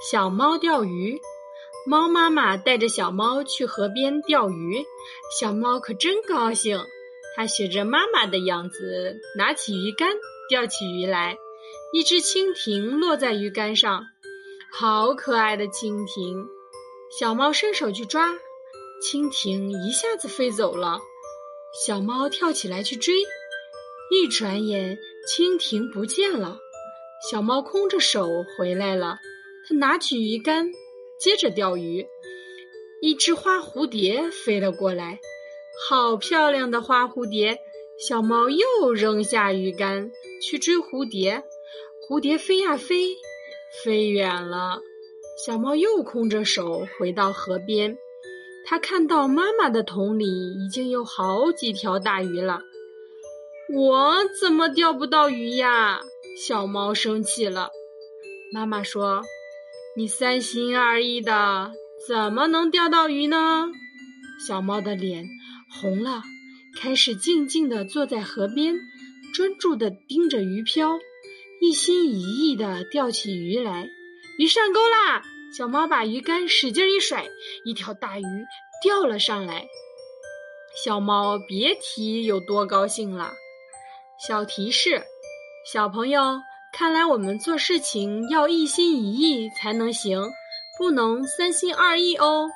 小猫钓鱼。猫妈妈带着小猫去河边钓鱼，小猫可真高兴。它学着妈妈的样子，拿起鱼竿钓起鱼来。一只蜻蜓落在鱼竿上，好可爱的蜻蜓！小猫伸手去抓，蜻蜓一下子飞走了。小猫跳起来去追，一转眼蜻蜓不见了。小猫空着手回来了，他拿起鱼竿。接着钓鱼，一只花蝴蝶飞了过来，好漂亮的花蝴蝶！小猫又扔下鱼竿去追蝴蝶，蝴蝶飞呀飞，飞远了。小猫又空着手回到河边，它看到妈妈的桶里已经有好几条大鱼了。我怎么钓不到鱼呀？小猫生气了。妈妈说。你三心二意的，怎么能钓到鱼呢？小猫的脸红了，开始静静地坐在河边，专注地盯着鱼漂，一心一意地钓起鱼来。鱼上钩啦！小猫把鱼竿使劲一甩，一条大鱼钓了上来。小猫别提有多高兴了。小提示：小朋友。看来我们做事情要一心一意才能行，不能三心二意哦。